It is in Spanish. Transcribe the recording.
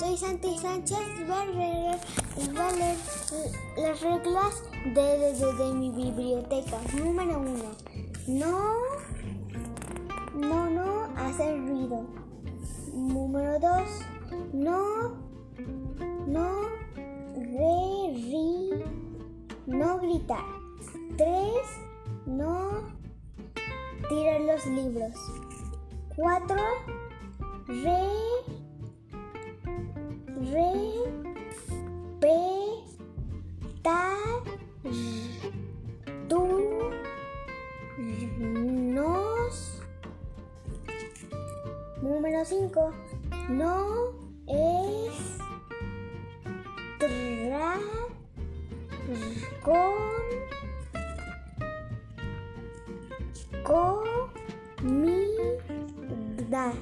Soy Santi Sánchez y voy a leer las reglas de, mi biblioteca. Número uno, No, no, no hacer ruido. Número dos, No, no, re, ri, no gritar. Tres, No tirar los libros. Cuatro, Re, número 5 no es con comida.